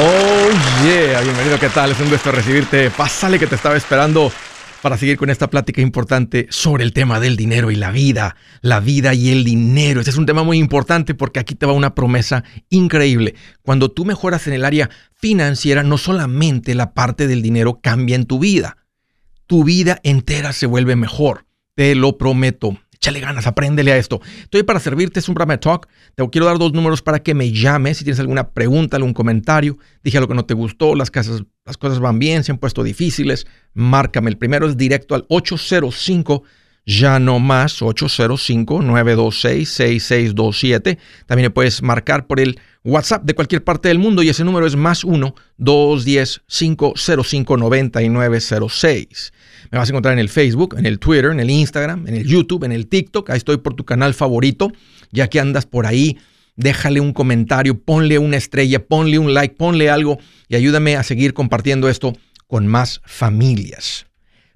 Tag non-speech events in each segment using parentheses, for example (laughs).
Oh yeah, bienvenido, ¿qué tal? Es un gusto recibirte. Pásale que te estaba esperando para seguir con esta plática importante sobre el tema del dinero y la vida, la vida y el dinero. Este es un tema muy importante porque aquí te va una promesa increíble. Cuando tú mejoras en el área financiera, no solamente la parte del dinero cambia en tu vida, tu vida entera se vuelve mejor. Te lo prometo. Échale ganas, apréndele a esto. Estoy para servirte, es un programa talk. Te quiero dar dos números para que me llames si tienes alguna pregunta, algún comentario. Dije algo que no te gustó, las, casas, las cosas van bien, se han puesto difíciles. Márcame. El primero es directo al 805 ya no más 805-926-6627. También puedes marcar por el WhatsApp de cualquier parte del mundo y ese número es más 1-210-505-9906. Me vas a encontrar en el Facebook, en el Twitter, en el Instagram, en el YouTube, en el TikTok. Ahí estoy por tu canal favorito. Ya que andas por ahí, déjale un comentario, ponle una estrella, ponle un like, ponle algo y ayúdame a seguir compartiendo esto con más familias.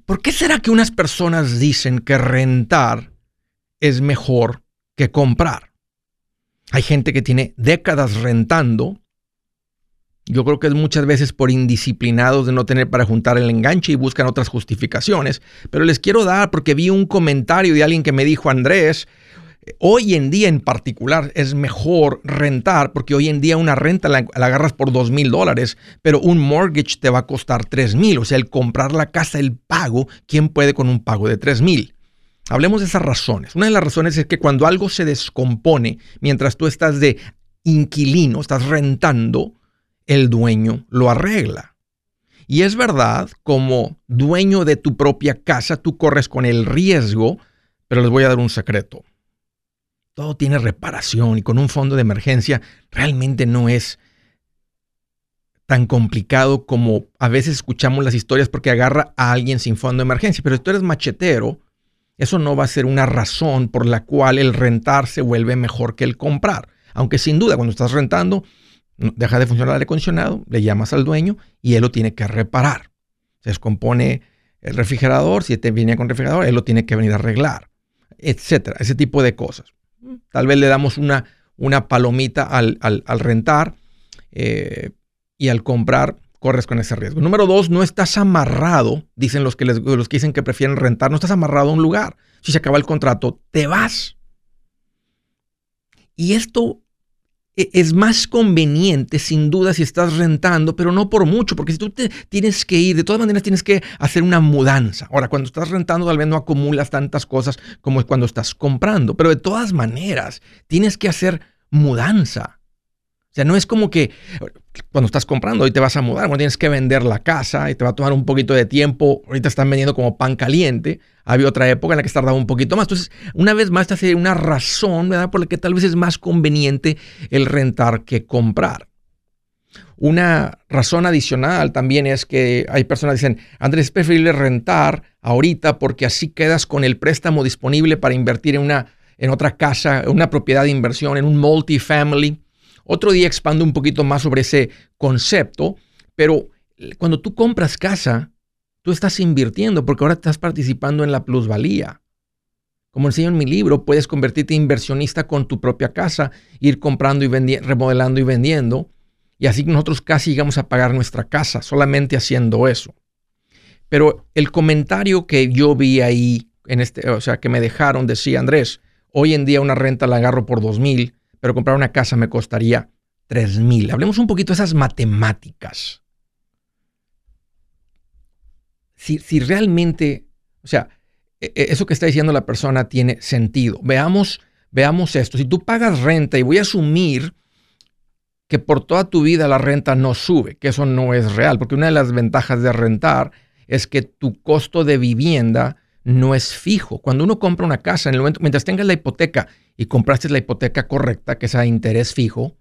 ¿Por qué será que unas personas dicen que rentar es mejor que comprar? Hay gente que tiene décadas rentando yo creo que es muchas veces por indisciplinados de no tener para juntar el enganche y buscan otras justificaciones. Pero les quiero dar porque vi un comentario de alguien que me dijo, Andrés, hoy en día en particular es mejor rentar porque hoy en día una renta la, agarras por dos mil dólares, pero un mortgage te va a costar tres mil. O sea, el comprar la casa, el pago, ¿quién puede con un pago de tres mil? Hablemos de esas razones. Una de las razones es que cuando algo se descompone, mientras tú estás de inquilino, estás rentando, el dueño lo arregla. Y es verdad, como dueño de tu propia casa, tú corres con el riesgo, pero les voy a dar un secreto. Todo tiene reparación y con un fondo de emergencia realmente no es tan complicado como a veces escuchamos las historias porque agarra a alguien sin fondo de emergencia. Pero si tú eres machetero, eso no va a ser una razón por la cual el rentar se vuelve mejor que el comprar. Aunque sin duda, cuando estás rentando, deja de funcionar el aire acondicionado, le llamas al dueño y él lo tiene que reparar. Se descompone el refrigerador, si te viene con refrigerador, él lo tiene que venir a arreglar, etcétera, ese tipo de cosas. Tal vez le damos una, una palomita al, rentar eh, y al comprar corres con ese riesgo. Número dos, no estás amarrado, dicen los que, les, los que dicen que prefieren rentar, no estás amarrado a un lugar. Si se acaba el contrato, te vas. Y esto es más conveniente, sin duda, si estás rentando, pero no por mucho, porque si tú te tienes que ir, de todas maneras tienes que hacer una mudanza. Ahora, cuando estás rentando, tal vez no acumulas tantas cosas como cuando estás comprando, pero de todas maneras tienes que hacer mudanza. O sea, no es como que cuando estás comprando y te vas a mudar, cuando tienes que vender la casa y te va a tomar un poquito de tiempo, ahorita están vendiendo como pan caliente, había otra época en la que tardaba un poquito más. Entonces, una vez más te hace una razón. Por la que tal vez es más conveniente el rentar que comprar. Una razón adicional también es que hay personas que dicen, Andrés, es preferible rentar ahorita porque así quedas con el préstamo disponible para invertir en una en otra casa, en una propiedad de inversión, en un multifamily. Otro día expando un poquito más sobre ese concepto, pero cuando tú compras casa, tú estás invirtiendo porque ahora estás participando en la plusvalía. Como enseño en mi libro, puedes convertirte en inversionista con tu propia casa, ir comprando y remodelando y vendiendo. Y así nosotros casi llegamos a pagar nuestra casa solamente haciendo eso. Pero el comentario que yo vi ahí, en este, o sea, que me dejaron, decía Andrés, hoy en día una renta la agarro por dos mil pero comprar una casa me costaría 3 mil. Hablemos un poquito de esas matemáticas. Si, si realmente, o sea, e, e, eso que está diciendo la persona tiene sentido. Veamos, veamos esto. Si tú pagas renta y voy a asumir que por toda tu vida la renta no sube, que eso no es real, porque una de las ventajas de rentar es que tu costo de vivienda no es fijo. Cuando uno compra una casa, mientras tengas la hipoteca y compraste la hipoteca correcta, que es a interés fijo,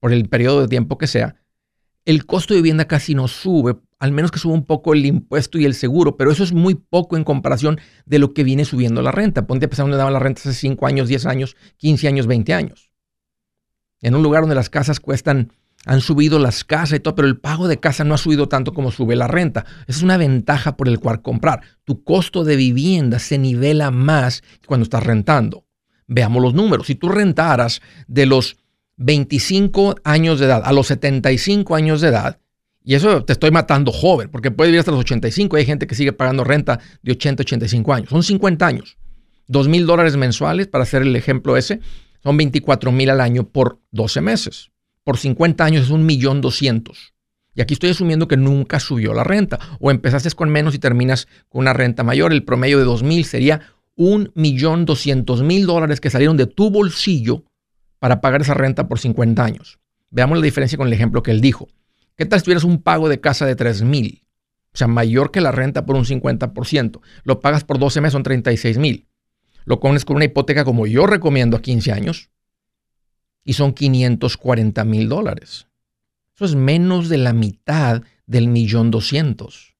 por el periodo de tiempo que sea, el costo de vivienda casi no sube, al menos que suba un poco el impuesto y el seguro, pero eso es muy poco en comparación de lo que viene subiendo la renta. Ponte a pensar dónde daban las rentas hace 5 años, 10 años, 15 años, 20 años. En un lugar donde las casas cuestan han subido las casas y todo, pero el pago de casa no ha subido tanto como sube la renta. Esa es una ventaja por el cual comprar. Tu costo de vivienda se nivela más que cuando estás rentando. Veamos los números. Si tú rentaras de los 25 años de edad, a los 75 años de edad, y eso te estoy matando joven, porque puede vivir hasta los 85, hay gente que sigue pagando renta de 80, 85 años, son 50 años. 2 mil dólares mensuales, para hacer el ejemplo ese, son 24 mil al año por 12 meses. Por 50 años es un millón doscientos. Y aquí estoy asumiendo que nunca subió la renta. O empezaste con menos y terminas con una renta mayor. El promedio de 2 mil sería un millón doscientos mil dólares que salieron de tu bolsillo para pagar esa renta por 50 años. Veamos la diferencia con el ejemplo que él dijo. ¿Qué tal si tuvieras un pago de casa de 3 mil? O sea, mayor que la renta por un 50%. Lo pagas por 12 meses, son 36 mil lo pones con una hipoteca como yo recomiendo a 15 años y son 540 mil dólares. Eso es menos de la mitad del millón doscientos.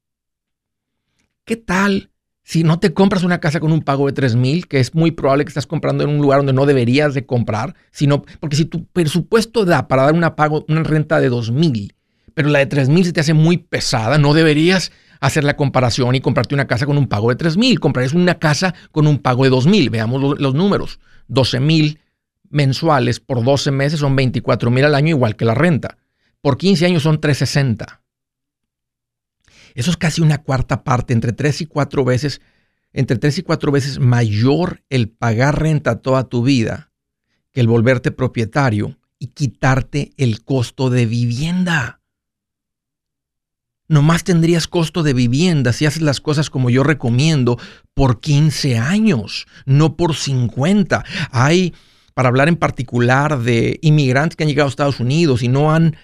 ¿Qué tal si no te compras una casa con un pago de 3 mil, que es muy probable que estás comprando en un lugar donde no deberías de comprar, sino porque si tu presupuesto da para dar una pago, una renta de 2 mil, pero la de 3 mil se te hace muy pesada, no deberías hacer la comparación y comprarte una casa con un pago de 3 mil. Comprarías una casa con un pago de 2 mil. Veamos los, números. 12 mil mensuales por 12 meses son 24 mil al año, igual que la renta. Por 15 años son 360. Eso es casi una cuarta parte, entre 3 y 4 veces, entre 3 y 4 veces mayor el pagar renta toda tu vida que el volverte propietario y quitarte el costo de vivienda nomás tendrías costo de vivienda si haces las cosas como yo recomiendo por 15 años, no por 50. Hay, para hablar en particular de inmigrantes que han llegado a Estados Unidos y no han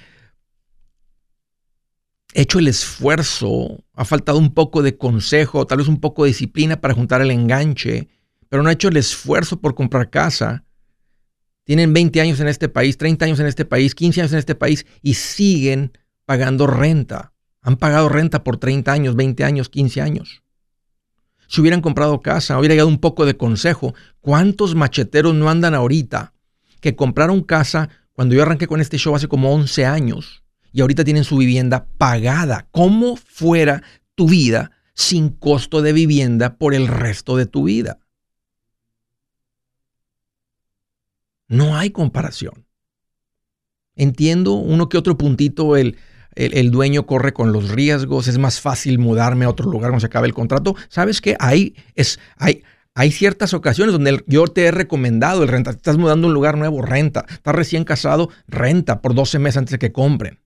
hecho el esfuerzo, ha faltado un poco de consejo, tal vez un poco de disciplina para juntar el enganche, pero no ha hecho el esfuerzo por comprar casa. Tienen 20 años en este país, 30 años en este país, 15 años en este país y siguen pagando renta. Han pagado renta por 30 años, 20 años, 15 años. Si hubieran comprado casa, hubiera llegado un poco de consejo. ¿Cuántos macheteros no andan ahorita que compraron casa cuando yo arranqué con este show hace como 11 años y ahorita tienen su vivienda pagada? ¿Cómo fuera tu vida sin costo de vivienda por el resto de tu vida? No hay comparación. Entiendo uno que otro puntito, el, el, dueño corre con los riesgos, es más fácil mudarme a otro lugar cuando se acabe el contrato. ¿Sabes qué? Hay, es, hay, hay ciertas ocasiones donde yo te he recomendado el renta. Estás mudando a un lugar nuevo, renta. Estás recién casado, renta por 12 meses antes de que compren.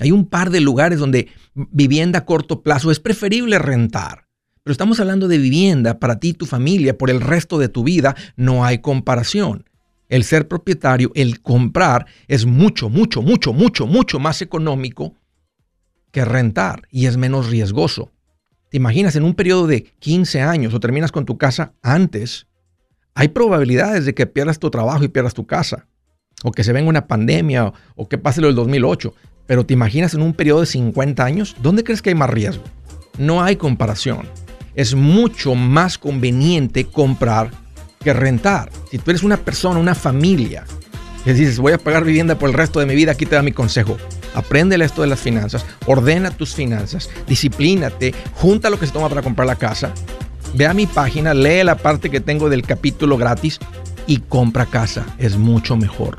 Hay un par de lugares donde vivienda a corto plazo es preferible rentar. Pero estamos hablando de vivienda para ti y tu familia por el resto de tu vida. No hay comparación el ser propietario, el comprar, es mucho, mucho, mucho, mucho, mucho más económico que rentar y es menos riesgoso. ¿Te imaginas en un periodo de 15 años o terminas con tu casa antes? Hay probabilidades de que pierdas tu trabajo y pierdas tu casa, o que se venga una pandemia, o, que pase lo del 2008. Pero te imaginas en un periodo de 50 años, ¿dónde crees que hay más riesgo? No hay comparación. Es mucho más conveniente comprar que rentar. Si tú eres una persona, una familia, que dices, voy a pagar vivienda por el resto de mi vida, aquí te da mi consejo. Aprende esto de las finanzas, ordena tus finanzas, disciplínate, junta lo que se toma para comprar la casa. Ve a mi página, lee la parte que tengo del capítulo gratis y compra casa. Es mucho mejor.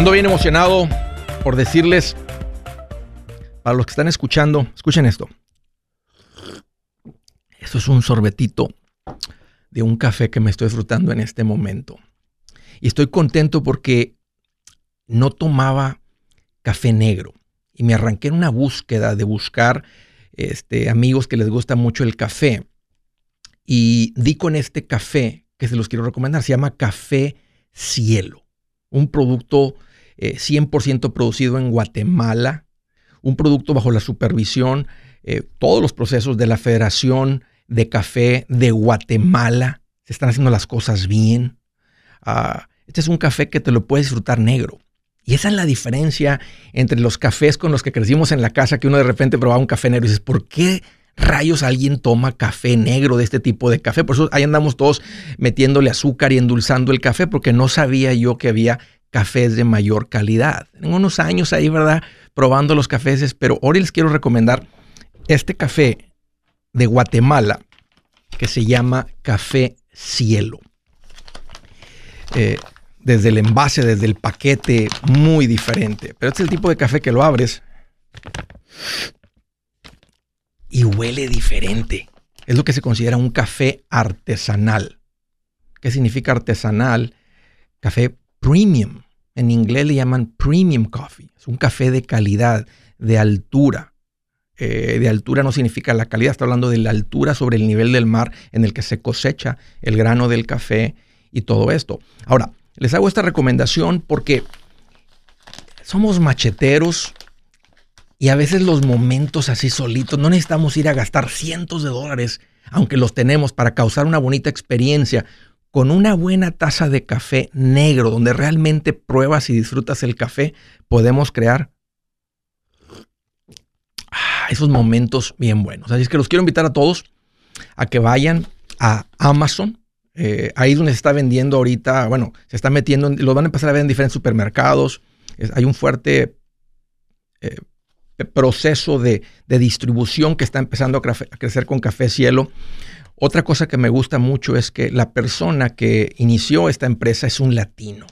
Ando bien emocionado por decirles, para los que están escuchando, escuchen esto. Esto es un sorbetito de un café que me estoy disfrutando en este momento. Y estoy contento porque no tomaba café negro. Y me arranqué en una búsqueda de buscar este, amigos que les gusta mucho el café. Y di con este café que se los quiero recomendar. Se llama Café Cielo. Un producto 100% eh, producido en Guatemala, un producto bajo la supervisión, eh, todos los procesos de la Federación de Café de Guatemala. Se están haciendo las cosas bien. Ah, este es un café que te lo puedes disfrutar negro. Y esa es la diferencia entre los cafés con los que crecimos en la casa, que uno de repente probaba un café negro y dices, ¿por qué rayos alguien toma café negro de este tipo de café? Por eso ahí andamos todos metiéndole azúcar y endulzando el café, porque no sabía yo que había cafés de mayor calidad. Tengo unos años ahí, ¿verdad? Probando los cafés, pero hoy les quiero recomendar este café de Guatemala que se llama Café Cielo. Eh, desde el envase, desde el paquete, muy diferente. Pero este es el tipo de café que lo abres y huele diferente. Es lo que se considera un café artesanal. ¿Qué significa artesanal? Café premium. En inglés le llaman premium coffee. Es un café de calidad, de altura. Eh, de altura no significa la calidad, está hablando de la altura sobre el nivel del mar en el que se cosecha el grano del café y todo esto. Ahora, les hago esta recomendación porque somos macheteros y a veces los momentos así solitos, no necesitamos ir a gastar cientos de dólares, aunque los tenemos, para causar una bonita experiencia con una buena taza de café negro, donde realmente pruebas y disfrutas el café, podemos crear ah, esos momentos bien buenos. Así es que los quiero invitar a todos a que vayan a Amazon. Eh, ahí es donde se está vendiendo ahorita, bueno, se está metiendo, lo van a empezar a ver en diferentes supermercados. hay un fuerte eh, proceso de, distribución que está empezando a crecer con Café Cielo. Otra cosa que me gusta mucho es que la persona que inició esta empresa es un latino.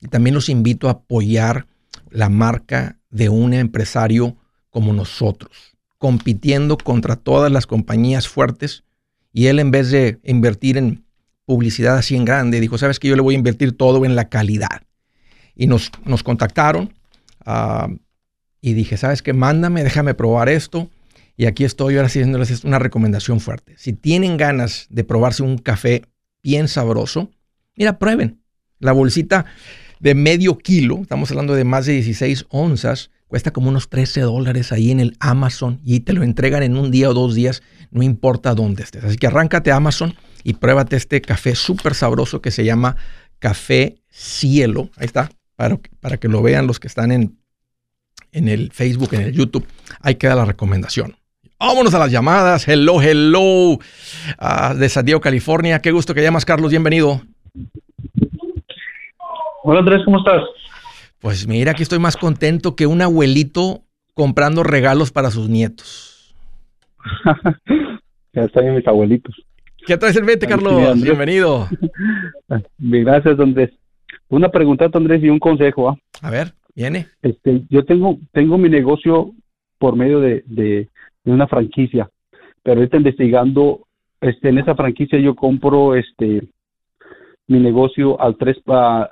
Y también los invito a apoyar la marca de un empresario como nosotros, compitiendo contra todas las compañías fuertes. Y él en vez de invertir en publicidad así en grande, dijo, sabes que yo le voy a invertir todo en la calidad. Y nos, nos contactaron ah, y dije, sabes que mándame, déjame probar esto. Y aquí estoy ahora haciéndoles una recomendación fuerte. Si tienen ganas de probarse un café bien sabroso, mira, prueben. La bolsita de medio kilo, estamos hablando de más de 16 onzas, cuesta como unos 13 dólares ahí en el Amazon y te lo entregan en un día o dos días, no importa dónde estés. Así que arráncate Amazon y pruébate este café súper sabroso que se llama Café Cielo. Ahí está, para, para que lo vean los que están en, en el Facebook, en el YouTube. Ahí queda la recomendación. Vámonos a las llamadas. Hello, hello. Ah, de San Diego, California. Qué gusto que llamas, Carlos. Bienvenido. Hola, Andrés. ¿Cómo estás? Pues mira, aquí estoy más contento que un abuelito comprando regalos para sus nietos. (laughs) ya están mis abuelitos. ¿Qué traes el 20, Carlos? Bienvenido. (laughs) Gracias, Andrés. Una pregunta, Andrés, y un consejo. ¿ah? A ver, viene. Este, yo tengo, tengo mi negocio por medio de, de, una franquicia. Pero ahorita investigando, este, en esa franquicia yo compro este mi negocio al 3,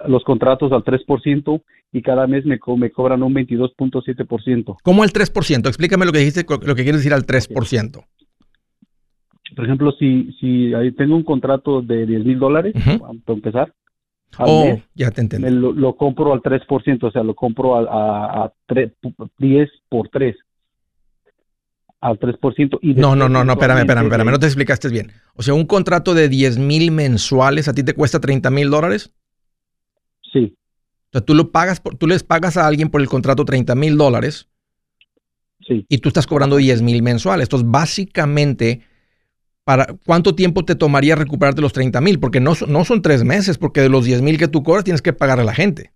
los contratos al 3% y cada mes me, me cobran un 22.7%. ¿Cómo el 3%? Explícame lo que dijiste, lo que quieres decir al 3%. Por ejemplo, si, si tengo un contrato de 10 mil dólares, para empezar, oh, ya te entendí. Lo, compro al 3%, o sea, lo compro a, a, 10 por 3 al 3%. Y no, no, no, no, espérame, espérame, espérame, no te explicaste bien. O sea, un contrato de 10 mil mensuales, ¿a ti te cuesta 30 mil dólares? Sí. O sea, tú, lo pagas tú les pagas a alguien por el contrato 30 mil dólares. Sí. Y tú estás cobrando 10 mil mensuales. Entonces, básicamente, para ¿cuánto tiempo te tomaría recuperarte los 30 mil? Porque no, no son tres meses, porque de los 10 mil que tú cobras tienes que pagar a la gente.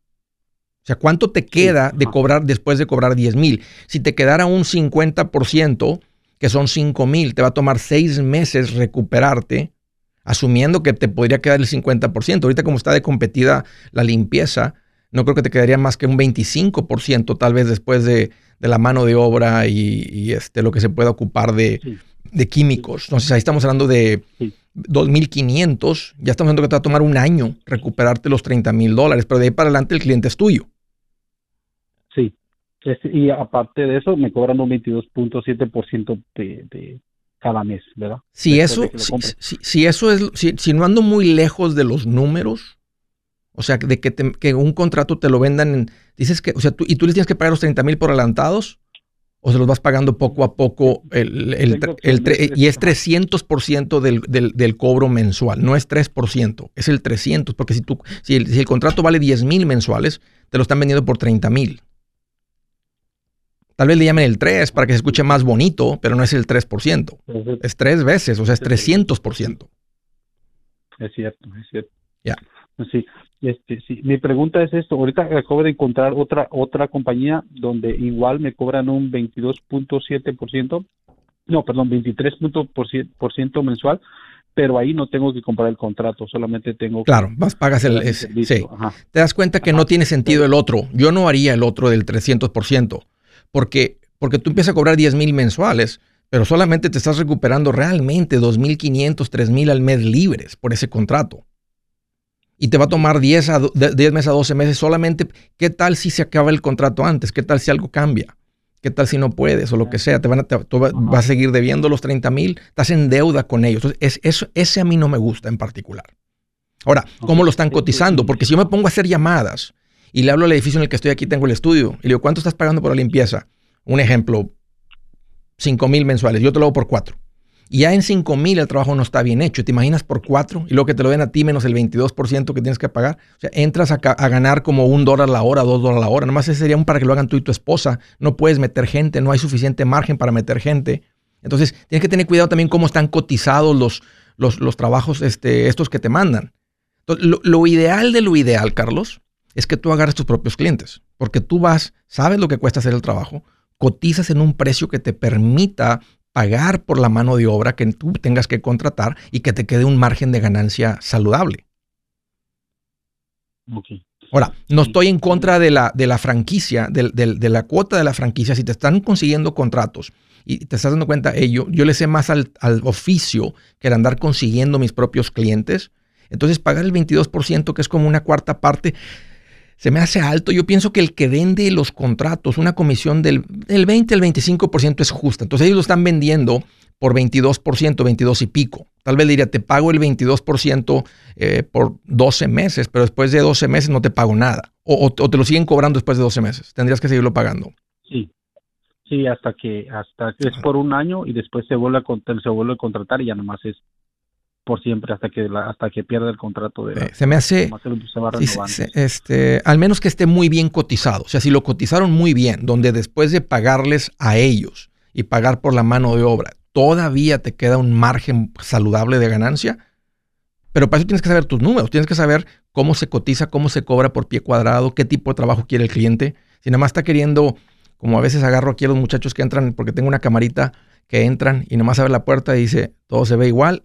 O sea, ¿cuánto te queda de cobrar después de cobrar 10 mil? Si te quedara un 50%, que son 5 mil, te va a tomar seis meses recuperarte, asumiendo que te podría quedar el 50%. Ahorita como está de competida la limpieza, no creo que te quedaría más que un 25% tal vez después de, la mano de obra y, este, lo que se pueda ocupar de, químicos. Entonces ahí estamos hablando de 2.500, ya estamos hablando que te va a tomar un año recuperarte los 30 mil dólares, pero de ahí para adelante el cliente es tuyo. Y aparte de eso, me cobran un 22.7% de, de cada mes, ¿verdad? Si eso, si, eso es, si, no ando muy lejos de los números, o sea, de que, que un contrato te lo vendan, en, dices que, o sea, tú, y tú les tienes que pagar los 30 mil por adelantados, o se los vas pagando poco a poco, el, el, el, y es 300% del, del, del, cobro mensual, no es 3%, es el 300, porque si, tú, si, el, si el contrato vale 10 mil mensuales, te lo están vendiendo por 30 mil. Tal vez le llamen el 3 para que se escuche más bonito, pero no es el 3%. Es tres veces, o sea, es 300%. Es cierto, es cierto. Ya. Sí, este, sí. Mi pregunta es esto. Ahorita acabo de encontrar otra otra compañía donde igual me cobran un 22.7%, no, perdón, 23% mensual, pero ahí no tengo que comprar el contrato, solamente tengo Claro, más pagas el... sí. Te das cuenta que no tiene sentido el otro. Yo no haría el otro del 300% porque, porque tú empiezas a cobrar 10 mil mensuales, pero solamente te estás recuperando realmente 2.500, 3.000 al mes libres por ese contrato. Y te va a tomar 10, a, 10 meses a 12 meses solamente. ¿Qué tal si se acaba el contrato antes? ¿Qué tal si algo cambia? ¿Qué tal si no puedes o lo que sea? Te van a, tú vas a seguir debiendo los 30 mil, estás en deuda con ellos. Entonces, es, ese a mí no me gusta en particular. Ahora, ¿cómo lo están cotizando? Porque si yo me pongo a hacer llamadas y le hablo al edificio en el que estoy aquí, tengo el estudio, y le digo, ¿cuánto estás pagando por la limpieza? Un ejemplo, 5 mil mensuales, yo te lo hago por 4. Y ya en 5 mil el trabajo no está bien hecho. ¿Te imaginas por 4? Y luego que te lo den a ti menos el 22% que tienes que pagar. O sea, entras a, ganar como un dólar la hora, dos dólares la hora. Nomás ese sería un para que lo hagan tú y tu esposa. No puedes meter gente, no hay suficiente margen para meter gente. Entonces, tienes que tener cuidado también cómo están cotizados los, los, trabajos este, estos que te mandan. Lo, lo ideal de lo ideal, Carlos, es que tú agarres tus propios clientes, porque tú vas, sabes lo que cuesta hacer el trabajo, cotizas en un precio que te permita pagar por la mano de obra que tú tengas que contratar y que te quede un margen de ganancia saludable. Ahora, no estoy en contra de la, de la franquicia, de, la cuota de la franquicia. Si te están consiguiendo contratos y te estás dando cuenta, ello, yo le sé más al, al oficio que el andar consiguiendo mis propios clientes. Entonces, pagar el 22%, que es como una cuarta parte, se me hace alto. Yo pienso que el que vende los contratos, una comisión del, 20 al 25% es justa. Entonces ellos lo están vendiendo por 22%, 22 y pico. Tal vez diría, te pago el 22% eh, por 12 meses, pero después de 12 meses no te pago nada. O, te lo siguen cobrando después de 12 meses. Tendrías que seguirlo pagando. Sí. Sí, hasta que hasta que es por un año y después se vuelve a, se vuelve a contratar y ya nomás es por siempre hasta que hasta que pierda el contrato de eh, se me hace este al menos que esté muy bien cotizado. O sea si lo cotizaron muy bien donde después de pagarles a ellos y pagar por la mano de obra todavía te queda un margen saludable de ganancia pero para eso tienes que saber tus números tienes que saber cómo se cotiza cómo se cobra por pie cuadrado qué tipo de trabajo quiere el cliente. Si nada más está queriendo como a veces agarro aquí a los muchachos que entran porque tengo una camarita que entran y nomás abre la puerta y dice, todo se ve igual,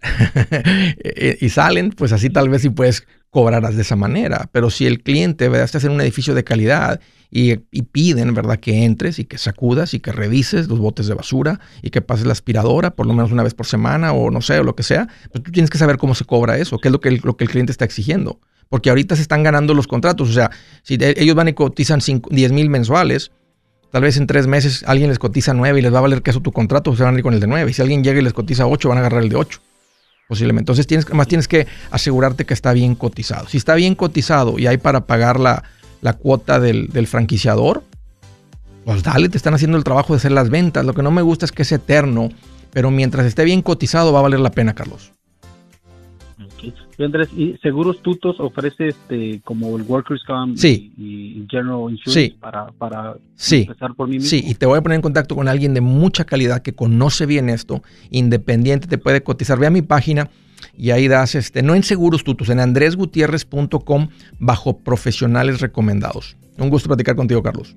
(laughs) y salen, pues así tal vez sí puedes cobrar de esa manera. Pero si el cliente, ¿verdad? Estás en un edificio de calidad y, piden, ¿verdad?, que entres y que sacudas y que revises los botes de basura y que pases la aspiradora por lo menos una vez por semana o no sé, o lo que sea. Pues tú tienes que saber cómo se cobra eso, qué es lo que el, lo que el cliente está exigiendo. Porque ahorita se están ganando los contratos. O sea, si ellos van y cotizan 10 mil mensuales, tal vez en tres meses alguien les cotiza 9 y les va a valer queso tu contrato, se van a ir con el de 9. Y si alguien llega y les cotiza 8, van a agarrar el de 8 posiblemente. Entonces, tienes, más tienes que asegurarte que está bien cotizado. Si está bien cotizado y hay para pagar la, cuota del, franquiciador, pues dale, te están haciendo el trabajo de hacer las ventas. Lo que no me gusta es que es eterno, pero mientras esté bien cotizado va a valer la pena, Carlos. Andrés, ¿y Seguros Tutos ofrece este, como el Workers' Comp y, General Insurance para, para empezar por mí mismo? Sí, y te voy a poner en contacto con alguien de mucha calidad que conoce bien esto, independiente, te puede cotizar. Ve a mi página y ahí das, este, no en Seguros Tutos, en andresgutierrez.com bajo profesionales recomendados. Un gusto platicar contigo, Carlos.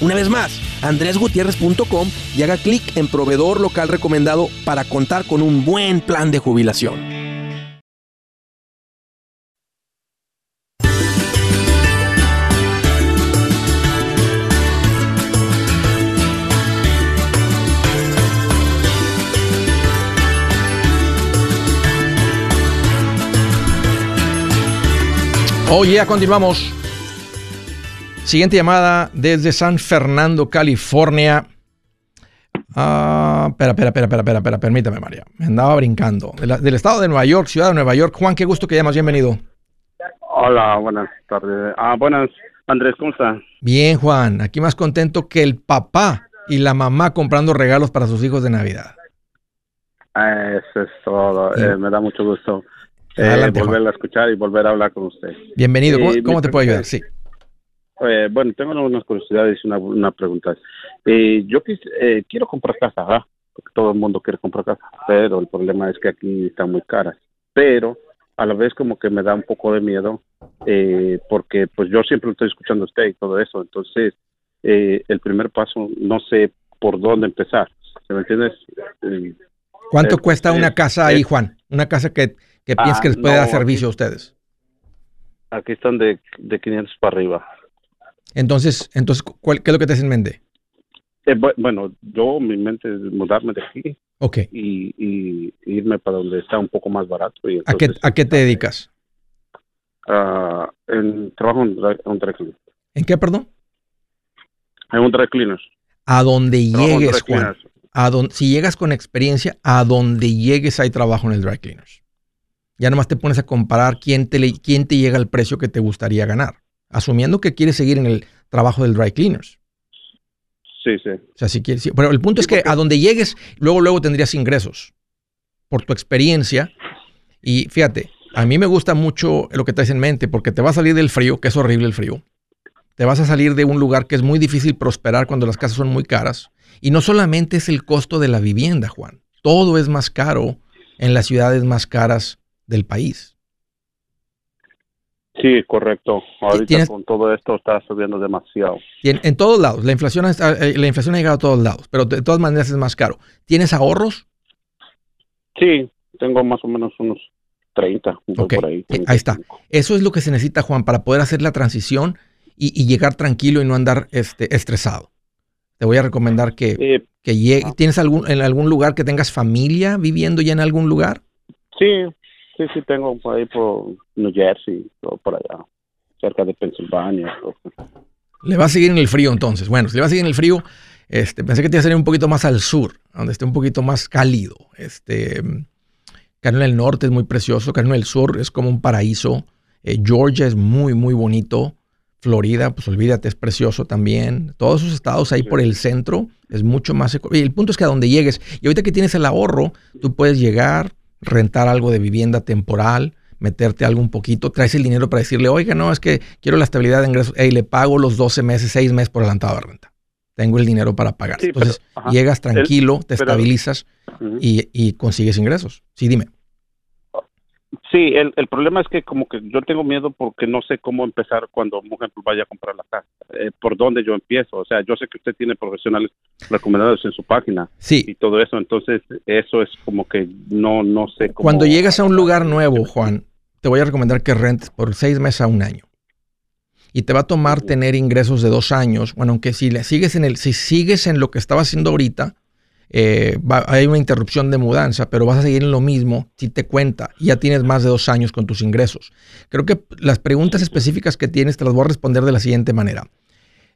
Una vez más, andresgutierrez.com y haga clic en proveedor local recomendado para contar con un buen plan de jubilación. Oye, ya continuamos. Siguiente llamada desde San Fernando, California. Ah, espera, espera, espera, espera, espera, permítame, María. Me andaba brincando. del estado de Nueva York, ciudad de Nueva York. Juan, qué gusto que llamas, bienvenido. Hola, buenas tardes. Ah, buenas, Andrés, ¿cómo estás? Bien, Juan. Aquí más contento que el papá y la mamá comprando regalos para sus hijos de Navidad. Eso es todo. Eh, me da mucho gusto eh, volver a escuchar y volver a hablar con usted. Bienvenido. ¿Cómo, te puedo ayudar? Sí. Eh, bueno, tengo unas curiosidades y una, una pregunta. Eh, yo eh, quiero comprar casa, ¿verdad? Porque todo el mundo quiere comprar casa, pero el problema es que aquí están muy caras. Pero a la vez como que me da un poco de miedo eh, porque pues yo siempre lo estoy escuchando a usted y todo eso. Entonces, eh, el primer paso no sé por dónde empezar. ¿Se me entiendes? ¿Cuánto cuesta una casa ahí, Juan? Una casa que ¿Qué piensas que les puede dar servicio a ustedes? Aquí están de, de 500 para arriba. Entonces, entonces ¿cuál, ¿qué es lo que te hacen en mente? Eh, bueno, yo mi mente es mudarme de aquí. Ok. Y, irme para donde está un poco más barato. ¿A, qué, ¿A qué te dedicas? Uh, en, trabajo en un dry cleaner. ¿En qué, perdón? En un dry cleaner. A donde llegues, Juan. A donde, si llegas con experiencia, a donde llegues hay trabajo en el dry cleaners. Ya nomás te pones a comparar quién te, quién te llega al precio que te gustaría ganar, asumiendo que quieres seguir en el trabajo del dry cleaners. Sí, sí. O sea, si quieres, pero el punto es que a donde llegues, luego, luego tendrías ingresos por tu experiencia. Y fíjate, a mí me gusta mucho lo que traes en mente, porque te va a salir del frío, que es horrible el frío. Te vas a salir de un lugar que es muy difícil prosperar cuando las casas son muy caras. Y no solamente es el costo de la vivienda, Juan. Todo es más caro en las ciudades más caras del país. Sí, correcto. Ahorita con todo esto está subiendo demasiado. En, todos lados. La inflación, eh, la inflación ha llegado a todos lados, pero de todas maneras es más caro. ¿Tienes ahorros? Sí, tengo más o menos unos 30. Por ahí, ahí está. Eso es lo que se necesita, Juan, para poder hacer la transición y, llegar tranquilo y no andar este, estresado. Te voy a recomendar que, que ¿Tienes algún, en algún lugar que tengas familia viviendo ya en algún lugar? Sí, Sí, sí, tengo por ahí por New Jersey o por allá, cerca de Pensilvania. Le va a seguir en el frío entonces. Bueno, si le va a seguir en el frío, este, pensé que te iba a salir un poquito más al sur, donde esté un poquito más cálido. Este, Carolina del Norte es muy precioso, Carolina del Sur es como un paraíso, eh, Georgia es muy, muy bonito, Florida, pues olvídate, es precioso también. Todos esos estados ahí por el centro es mucho más... Y el punto es que a donde llegues, y ahorita que tienes el ahorro, tú puedes llegar, rentar algo de vivienda temporal, meterte algo un poquito, traes el dinero para decirle, oiga, no, es que quiero la estabilidad de ingresos, y le pago los 12 meses, 6 meses por adelantado de renta. Tengo el dinero para pagar. Entonces, llegas tranquilo, te estabilizas y, y consigues ingresos. Sí, dime. Sí, el, el problema es que como que yo tengo miedo porque no sé cómo empezar cuando, por ejemplo, vaya a comprar la casa. Eh, ¿Por dónde yo empiezo? O sea, yo sé que usted tiene profesionales recomendados en su página sí. y todo eso, entonces eso es como que no, no sé cómo... Cuando llegas a un lugar nuevo, Juan, te voy a recomendar que rentes por seis meses a un año. Y te va a tomar tener ingresos de dos años. Bueno, aunque si le sigues en el, si sigues en lo que estaba haciendo ahorita, eh, hay una interrupción de mudanza, pero vas a seguir en lo mismo si te cuenta. Ya tienes más de dos años con tus ingresos. Creo que las preguntas específicas que tienes te las voy a responder de la siguiente manera.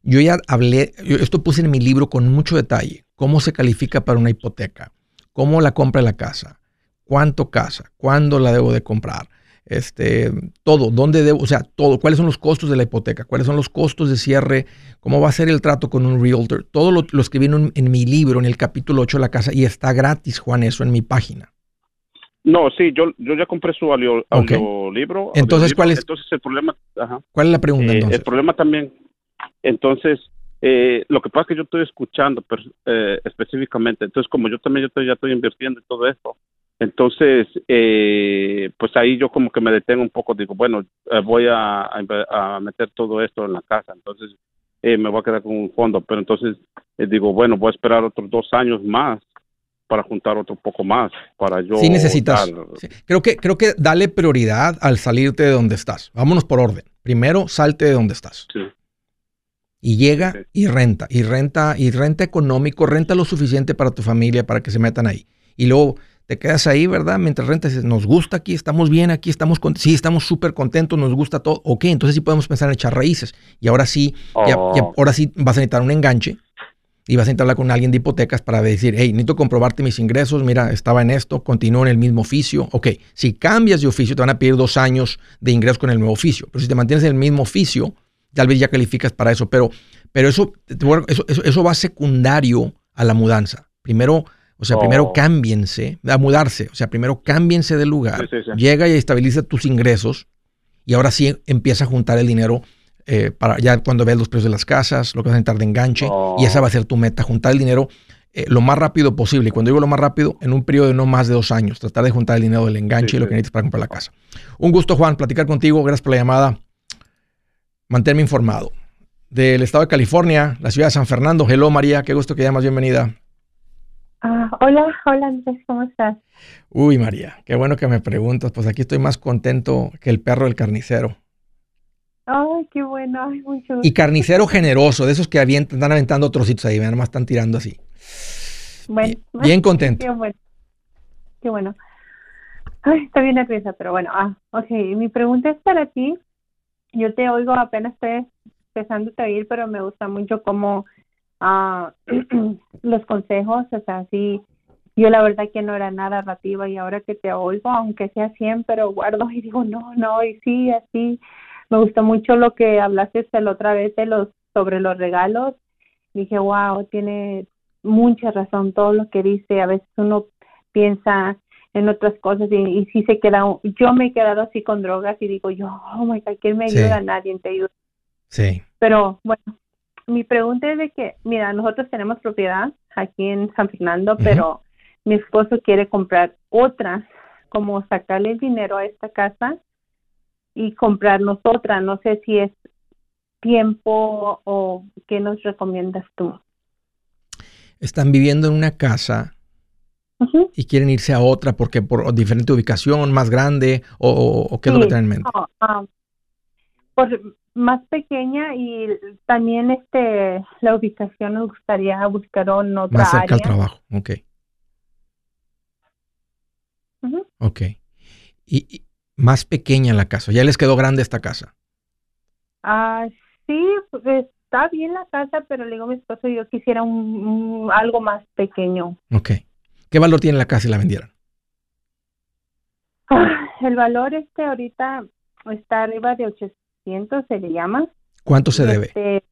Yo ya hablé, esto puse en mi libro con mucho detalle, cómo se califica para una hipoteca, cómo la compra la casa, cuánto casa, cuándo la debo de comprar, este, todo, dónde debo, o sea, todo, cuáles son los costos de la hipoteca, cuáles son los costos de cierre, cómo va a ser el trato con un realtor. Todo lo, lo escribí en, en, mi libro, en el capítulo 8 de la casa, y está gratis, Juan, eso en mi página. No, sí, yo, yo ya compré su audio, libro. Entonces, ¿cuál es? Entonces, el problema. Ajá. ¿Cuál es la pregunta eh, entonces? El problema también. Entonces, eh, lo que pasa es que yo estoy escuchando eh, específicamente. Entonces, como yo también yo estoy, ya estoy invirtiendo en todo esto, entonces, eh, pues ahí yo como que me detengo un poco, digo, bueno, eh, voy a, a, meter todo esto en la casa, entonces eh, me voy a quedar con un fondo, pero entonces eh, digo, bueno, voy a esperar otros dos años más para juntar otro poco más, para yo... Sí necesitas. Sí. Creo, que, creo que dale prioridad al salirte de donde estás. Vámonos por orden. Primero, salte de donde estás. Sí. Y llega sí. y renta, y renta, y renta económico, renta lo suficiente para tu familia, para que se metan ahí. Y luego te quedas ahí, ¿verdad? Mientras rentas, nos gusta aquí, estamos bien aquí, estamos con, sí, estamos súper contentos, nos gusta todo. Ok, entonces sí podemos pensar en echar raíces. Y ahora sí, oh. ya, ya, ahora sí vas a necesitar un enganche y vas a hablar con alguien de hipotecas para decir, hey, necesito comprobarte mis ingresos, mira, estaba en esto, continúo en el mismo oficio. Ok, si cambias de oficio, te van a pedir dos años de ingresos con el nuevo oficio. Pero si te mantienes en el mismo oficio, tal vez ya calificas para eso. Pero, pero eso, eso, eso, eso va secundario a la mudanza. Primero, o sea, oh. primero cámbiense, a mudarse. O sea, primero cámbiense de lugar. Sí, sí, sí. Llega y estabiliza tus ingresos. Y ahora sí empieza a juntar el dinero eh, para ya cuando veas los precios de las casas, lo que vas a necesitar de enganche. Oh. Y esa va a ser tu meta, juntar el dinero eh, lo más rápido posible. Y cuando digo lo más rápido, en un periodo de no más de dos años. Tratar de juntar el dinero del enganche y lo que necesitas para comprar la casa. Un gusto, Juan, platicar contigo. Gracias por la llamada. Manténme informado. Del estado de California, la ciudad de San Fernando. Hello, María. Qué gusto que llamas. Bienvenida. Uh, hola, hola Andrés, ¿cómo estás? Uy, María, qué bueno que me preguntas. Pues aquí estoy más contento que el perro del carnicero. Ay, qué bueno, ay, mucho Y (laughs) carnicero generoso, de esos que avientan, están aventando trocitos ahí, nada más están tirando así. Bueno, bien, (laughs) bien contento. Qué bueno. Qué bueno. Ay, está bien nerviosa, pero bueno. Ah, ok, mi pregunta es para ti. Yo te oigo, apenas estoy empezando a oír, pero me gusta mucho cómo Uh, (clears throat) los consejos, o sea, sí, yo la verdad que no era nada narrativa y ahora que te oigo, aunque sea 100, pero guardo y digo, no, no, y sí, así, me gustó mucho lo que hablaste la otra vez de los, sobre los regalos, dije, wow, tiene mucha razón todo lo que dice, a veces uno piensa en otras cosas y, y sí se queda, yo me he quedado así con drogas y digo yo, oh my God, ¿quién me ayuda? Sí. Nadie te ayuda. Sí. Pero bueno, mi pregunta es de que, mira, nosotros tenemos propiedad aquí en San Fernando, uh -huh. pero mi esposo quiere comprar otra, como sacarle el dinero a esta casa y comprarnos otra. No sé si es tiempo o qué nos recomiendas tú. Están viviendo en una casa uh -huh. y quieren irse a otra porque por diferente ubicación, más grande, o, o, qué sí. es lo que tienen en mente. No, um, por, más pequeña y también este la ubicación nos gustaría buscar en otra más cerca área. al trabajo ok. Uh -huh. ok. Y, y, más pequeña la casa ya les quedó grande esta casa ah sí está bien la casa pero le digo a mi esposo yo quisiera un, un, algo más pequeño. Ok. Qué valor tiene la casa si la vendieran el valor este ahorita está arriba de 800, se le llama. ¿Cuánto se debe? Este,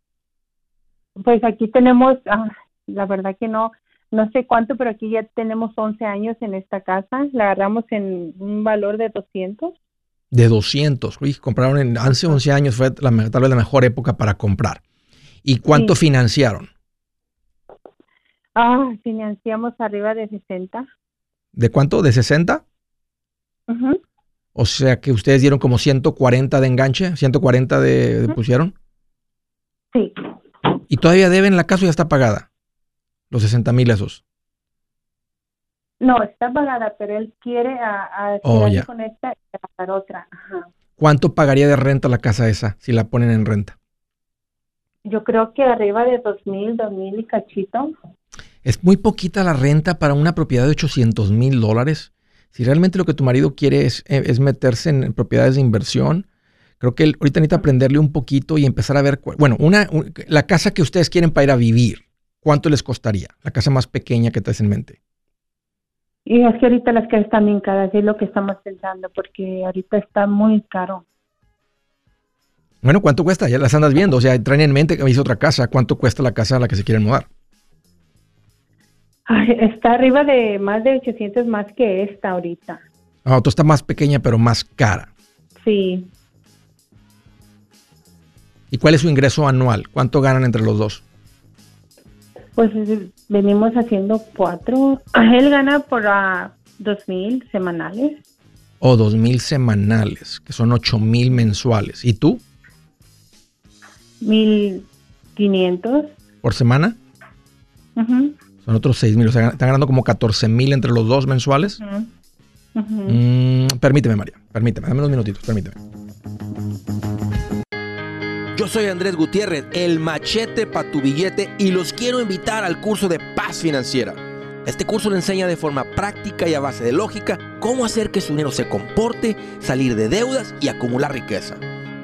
pues aquí tenemos, ah, la verdad que no, no sé cuánto, pero aquí ya tenemos 11 años en esta casa. La agarramos en un valor de 200. De 200. Uy, compraron en, hace 11 años, fue la, tal vez la mejor época para comprar. ¿Y cuánto Sí. financiaron? Ah, financiamos arriba de 60. ¿De cuánto? ¿De 60? Ujú. O sea que ustedes dieron como 140 de enganche, 140 de, de pusieron. Sí, Y todavía deben la casa o ya está pagada. Los 60 mil esos. no, está pagada, pero él quiere a, a Oh, ya. con esta y pagar otra. Ajá. ¿Cuánto pagaría de renta la casa esa si la ponen en renta? Yo creo que arriba de 2000, 2000 y cachito. Es muy poquita la renta para una propiedad de 800 mil dólares. Si realmente lo que tu marido quiere es, eh, es meterse en propiedades de inversión, creo que él ahorita necesita aprenderle un poquito y empezar a ver, bueno, una, un- la casa que ustedes quieren para ir a vivir, ¿cuánto les costaría? La casa más pequeña que traes en mente. Y es que ahorita las casas están bien caras, es lo que estamos pensando, porque ahorita está muy caro. Bueno, ¿cuánto cuesta? Ya las andas viendo, o sea, traen en mente que me hice otra casa, ¿cuánto cuesta la casa a la que se quieren mudar? Ay, está arriba de más de 800 más que esta ahorita. Ah, otra está más pequeña pero más cara. Sí, ¿Y cuál es su ingreso anual? ¿Cuánto ganan entre los dos? pues venimos haciendo cuatro. (clears throat) Él gana por a dos mil semanales. O dos mil semanales, que son ocho mil mensuales. ¿Y tú? Mil quinientos. ¿Por semana? Son otros seis mil. O sea, están ganando como 14 mil entre los dos mensuales. Mm, permíteme, María. Permíteme. Dame unos minutitos. Permíteme. Yo soy Andrés Gutiérrez, el machete para tu billete y los quiero invitar al curso de paz financiera. Este curso le enseña de forma práctica y a base de lógica cómo hacer que su dinero se comporte, salir de deudas y acumular riqueza.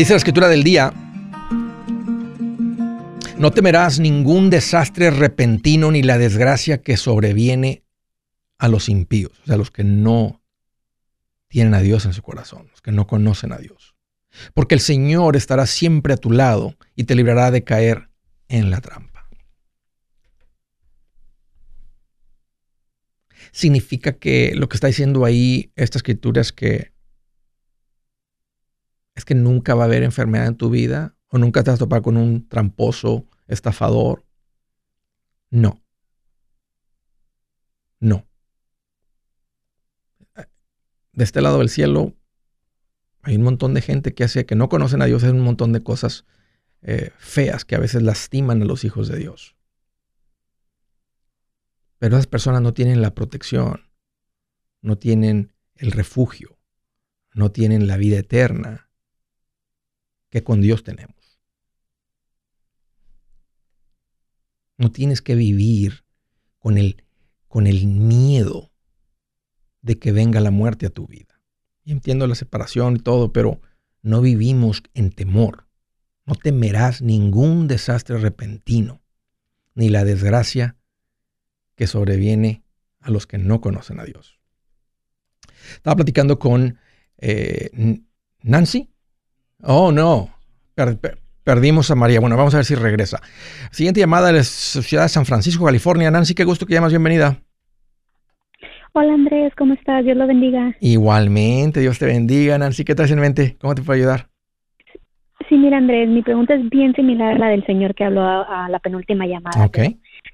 Dice la escritura del día, no temerás ningún desastre repentino ni la desgracia que sobreviene a los impíos, o sea, los que no tienen a Dios en su corazón, los que no conocen a Dios. Porque el Señor estará siempre a tu lado y te librará de caer en la trampa. Significa que lo que está diciendo ahí esta escritura es que es que nunca va a haber enfermedad en tu vida o nunca te vas a topar con un tramposo, estafador. No. No. De este lado del cielo hay un montón de gente que hace que no conocen a Dios, hay un montón de cosas eh, feas que a veces lastiman a los hijos de Dios. Pero esas personas no tienen la protección, no tienen el refugio, no tienen la vida eterna que con Dios tenemos. No tienes que vivir con el, con el miedo de que venga la muerte a tu vida. Y entiendo la separación y todo, pero no vivimos en temor. No temerás ningún desastre repentino, ni la desgracia que sobreviene a los que no conocen a Dios. Estaba platicando con eh, Nancy. Oh, no. Per, per, perdimos a María. Bueno, vamos a ver si regresa. Siguiente llamada de la Ciudad de San Francisco, California. Nancy, qué gusto que llamas. Bienvenida. Hola Andrés, ¿cómo estás? Dios lo bendiga. Igualmente, Dios te bendiga, Nancy. ¿Qué traes en mente? ¿Cómo te puedo ayudar? Sí, mira Andrés, mi pregunta es bien similar a la del señor que habló a, a la penúltima llamada. Ok.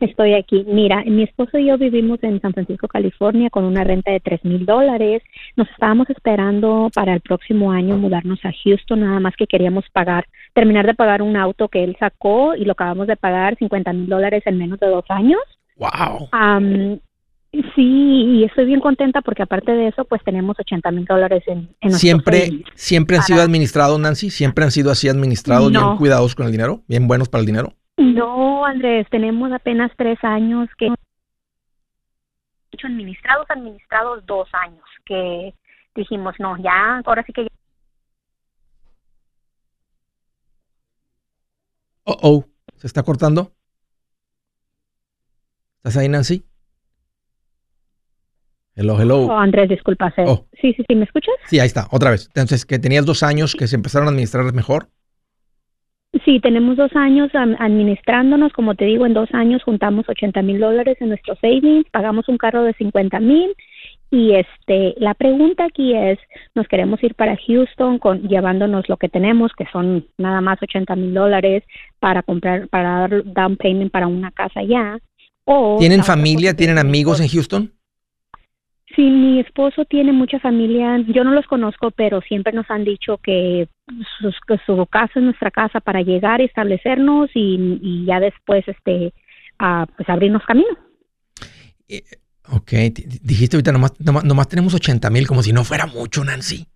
Estoy aquí. Mira, mi esposo y yo vivimos en San Francisco, California, con una renta de tres mil dólares. Nos estábamos esperando para el próximo año mudarnos a Houston, nada más que queríamos pagar, terminar de pagar un auto que él sacó y lo acabamos de pagar 50 mil dólares en menos de dos años. Wow. Am, sí, y estoy bien contenta porque aparte de eso, pues tenemos 80 mil dólares en, en ¿Siempre, siempre han sido administrados, Nancy? ¿Siempre han sido así administrados, bien cuidados con el dinero? ¿Bien buenos para el dinero? No, Andrés, tenemos apenas tres años que hecho administrados, administrados dos años que dijimos no, ya, ahora sí que Oh, oh. ¿Se está cortando? ¿Estás ahí, Nancy? Hello, hello. Oh, Andrés, disculpa. Oh. Sí, sí, sí, ¿me escuchas? Sí, ahí está, otra vez. Entonces, que tenías dos años que se empezaron a administrar mejor. Sí, tenemos dos años administrándonos, como te digo, en dos años juntamos 80 mil dólares en nuestro savings, pagamos un carro de 50 mil y este, la pregunta aquí es, nos queremos ir para Houston con llevándonos lo que tenemos, que son nada más 80 mil dólares para comprar, para dar down payment para una casa allá. O ¿Tienen familia? ¿Tienen mi amigos en Houston? Sí, mi esposo tiene mucha familia, yo no los conozco, pero siempre nos han dicho que, sus- que su casa es nuestra casa para llegar, establecernos y, ya después, este, ah, pues abrirnos camino. Ok, di- di- dijiste ahorita nomás, nomás, nomás tenemos 80 mil, como si no fuera mucho, Nancy.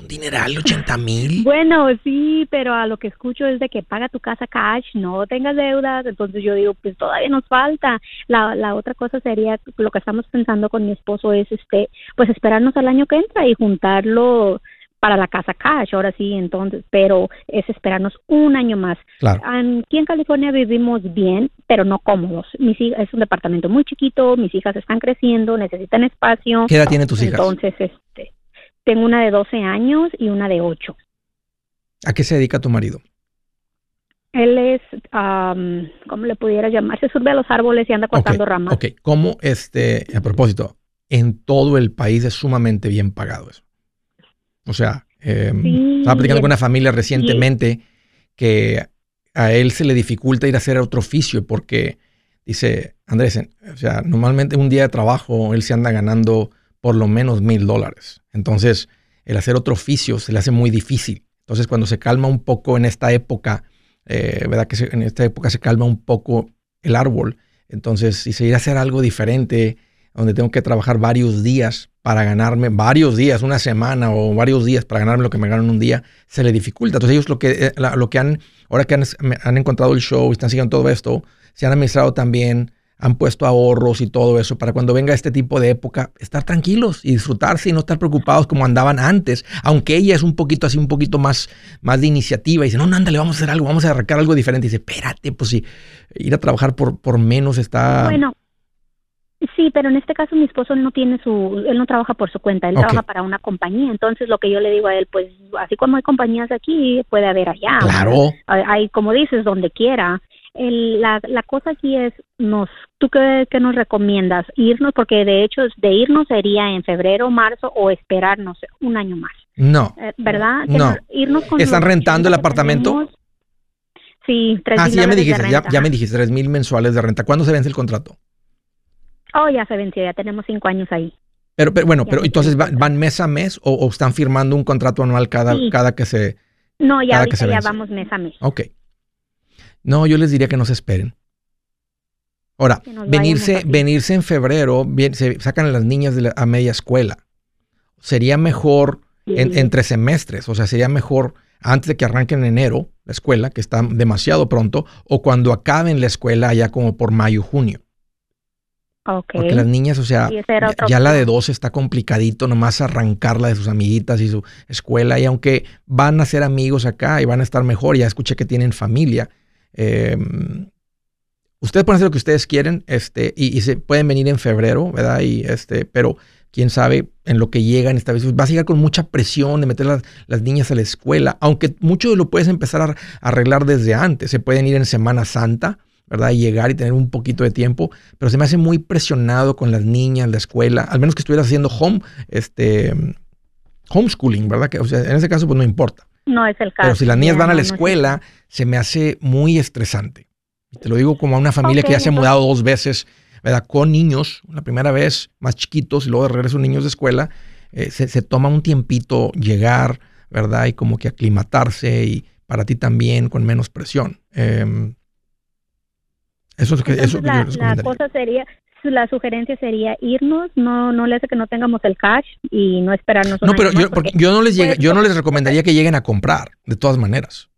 Un dineral, 80 mil. Bueno, sí, pero a lo que escucho es de que paga tu casa cash, no tengas deudas, entonces yo digo, pues todavía nos falta. La, la otra cosa sería, lo que estamos pensando con mi esposo es, este, pues esperarnos al año que entra y juntarlo para la casa cash, ahora sí, entonces, pero es esperarnos un año más. Claro. Aquí en California vivimos bien, pero no cómodos. Mis hij- es un departamento muy chiquito, mis hijas están creciendo, necesitan espacio. ¿Qué edad tienen tus hijas? Entonces, este, tengo una de 12 años y una de 8. ¿A qué se dedica tu marido? Él es, am, ¿cómo le pudiera llamar? Se sube a los árboles y anda cortando ramas. Ok, ¿cómo este, a propósito, en todo el país es sumamente bien pagado eso? O sea, eh, Sí, estaba platicando con una familia recientemente que a él se le dificulta ir a hacer otro oficio porque dice, Andrés, o sea, normalmente un día de trabajo él se anda ganando por lo menos mil dólares. Entonces, el hacer otro oficio se le hace muy difícil. Entonces, cuando se calma un poco en esta época, eh, ¿verdad? Que se- en esta época se calma un poco el árbol. Entonces, si se ir a hacer algo diferente, donde tengo que trabajar varios días para ganarme, varios días, una semana o varios días para ganarme lo que me gano en un día, se le dificulta. Entonces, ellos lo que, eh, lo que han, ahora que han, han encontrado el show y están siguiendo todo esto, se han administrado también, han puesto ahorros y todo eso para cuando venga este tipo de época, estar tranquilos y disfrutarse y no estar preocupados como andaban antes, aunque ella es un poquito así, un poquito más, más de iniciativa y dice, no, no, ándale, vamos a hacer algo, vamos a arrancar algo diferente. Y dice, espérate, pues si ir a trabajar por, por menos está... Bueno, sí, pero en este caso mi esposo no tiene su, él no trabaja por su cuenta, él trabaja para una compañía. Entonces lo que yo le digo a él, pues así como hay compañías aquí, puede haber allá. Claro. Hay, como dices, donde quiera. El, la, la cosa aquí es, nos, ¿tú qué, qué nos recomiendas? Irnos, porque de hecho de irnos sería en febrero, marzo o esperarnos un año más, No. eh, ¿verdad? No. nos- irnos con ¿Están rentando el 80 que apartamento? tenemos. Sí, tres Ah, mil sí, ya me dijiste, ya, ya me dijiste, tres mil mensuales de renta. ¿Cuándo se vence el contrato? Oh, ya se venció, ya tenemos cinco años ahí. Pero, pero bueno, Ya pero entonces van, van mes a mes o, o están firmando un contrato anual cada, Sí. cada que se... No, ya Cada que ahorita se ya vamos mes a mes. Ok. No, yo les diría que no se esperen. Ahora, venirse, venirse en febrero, bien, se sacan a las niñas de la- a media escuela. Sería mejor en- entre semestres, o sea, sería mejor antes de que arranquen en enero la escuela, que está demasiado pronto, o cuando acaben la escuela allá como por mayo, junio. Ok. Porque las niñas, o sea, ya, ya la de opción. 12 está complicadito nomás arrancarla de sus amiguitas y su escuela. Y aunque van a ser amigos acá y van a estar mejor, ya escuché que tienen familia. Eh, ustedes pueden hacer lo que ustedes quieren este, y, se pueden venir en febrero, ¿verdad? Y este, pero quién sabe en lo que llegan esta vez. Vas a llegar con mucha presión de meter las, las niñas a la escuela, aunque mucho lo puedes empezar a arreglar desde antes. Se pueden ir en Semana Santa ¿verdad? Y llegar y tener un poquito de tiempo, pero se me hace muy presionado con las niñas, la escuela, al menos que estuvieras haciendo home, este, homeschooling, ¿verdad? Que, o sea, en ese caso, pues no importa. No es el caso. Pero si las niñas van a la escuela, se me hace muy estresante. Y te lo digo como a una familia que ya se ha mudado dos veces, ¿verdad? Con niños, la primera vez más chiquitos y luego de regreso niños de escuela, eh, se, se toma un tiempito llegar, ¿verdad? Y como que aclimatarse y para ti también con menos presión. Eh, eso es lo que, eso Entonces, que yo la, les la recomendaría. cosa sería, la sugerencia sería irnos, no no le hace que no tengamos el cash y no esperarnos No, pero yo, porque yo no les llega- pues, yo no les recomendaría que lleguen a comprar, de todas maneras.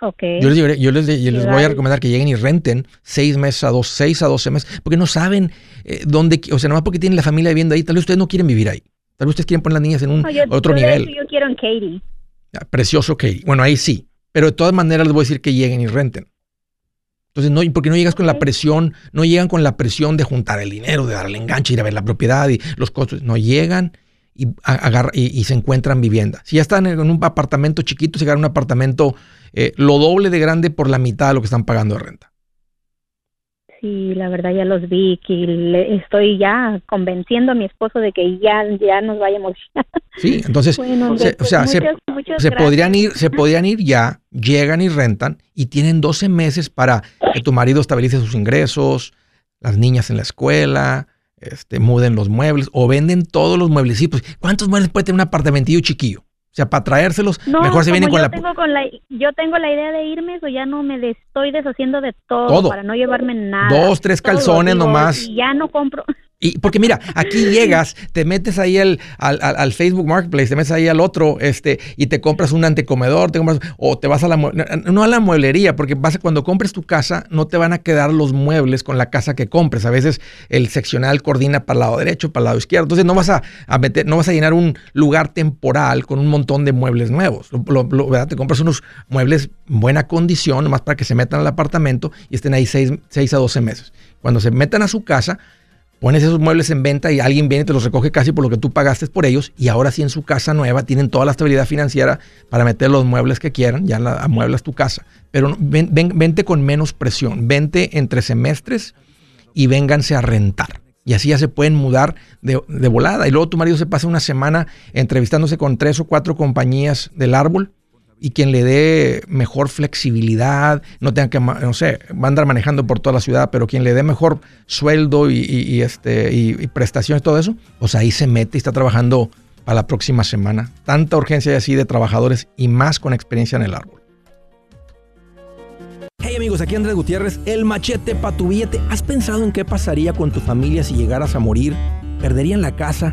ok. Yo les, yo les, yo les voy a recomendar que lleguen y renten seis meses a dos, seis a doce meses, porque no saben eh, dónde, o sea, nomás porque tienen la familia viviendo ahí, tal vez ustedes no quieren vivir ahí. Tal vez ustedes quieren poner las niñas en un No, otro nivel. yo quiero en Katie. Ah, Precioso, Katie. Bueno, ahí sí. Pero de todas maneras les voy a decir que lleguen y renten. Entonces, no, porque no llegas con la presión, no llegan con la presión de juntar el dinero, de darle enganche, ir a ver la propiedad y los costos. No llegan y, agarra- y, y se encuentran vivienda. Si ya están en un apartamento chiquito, se ganan un apartamento eh, lo doble de grande por la mitad de lo que están pagando de renta. Sí, la verdad ya los vi, que le estoy ya convenciendo a mi esposo de que ya, ya nos vayamos. (laughs) Sí, entonces, Bueno, se- o sea, se- muchas, se podrían ir, se podrían ir ya, llegan y rentan y tienen 12 meses para que tu marido estabilice sus ingresos, las niñas en la escuela, este, muden los muebles o venden todos los mueblecitos. ¿Cuántos muebles puede tener un apartamentillo chiquillo? O sea, para traérselos, No, mejor se vienen con yo la... Tengo con la, yo tengo la idea de irme, o ya no me de- estoy deshaciendo de todo, Todo. para no llevarme nada. Dos, tres Todo, calzones digo, nomás. Y ya no compro. Y porque mira, aquí llegas, te metes ahí al, al, Facebook Marketplace, te metes ahí al otro, este, y te compras un antecomedor, te compras, o te vas a la no a la mueblería, porque vas cuando compres tu casa, no te van a quedar los muebles con la casa que compres. A veces el seccional coordina para el lado derecho, para el lado izquierdo. Entonces no vas a, a meter, no vas a llenar un lugar temporal con un montón de muebles nuevos. ¿verdad? Te compras unos muebles en buena condición, nomás para que se metan al apartamento y estén ahí 6 a 12 meses. Cuando se metan a su casa, pones esos muebles en venta y alguien viene y te los recoge casi por lo que tú pagaste por ellos y ahora sí en su casa nueva tienen toda la estabilidad financiera para meter los muebles que quieran, ya la, amueblas tu casa. Pero ven- ven- vente con menos presión, vente entre semestres y vénganse a rentar. Y así ya se pueden mudar de, de volada. Y luego tu marido se pasa una semana entrevistándose con tres o cuatro compañías del árbol y quien le dé mejor flexibilidad, no tenga que, no sé, va a andar manejando por toda la ciudad, pero quien le dé mejor sueldo y, y- este, y, prestaciones, todo eso, pues ahí se mete y está trabajando para la próxima semana. Tanta urgencia así de trabajadores y más con experiencia en el árbol. Hey amigos, aquí Andrés Gutiérrez, el machete para tu billete. ¿Has pensado en qué pasaría con tu familia si llegaras a morir? ¿Perderían la casa?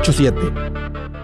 887.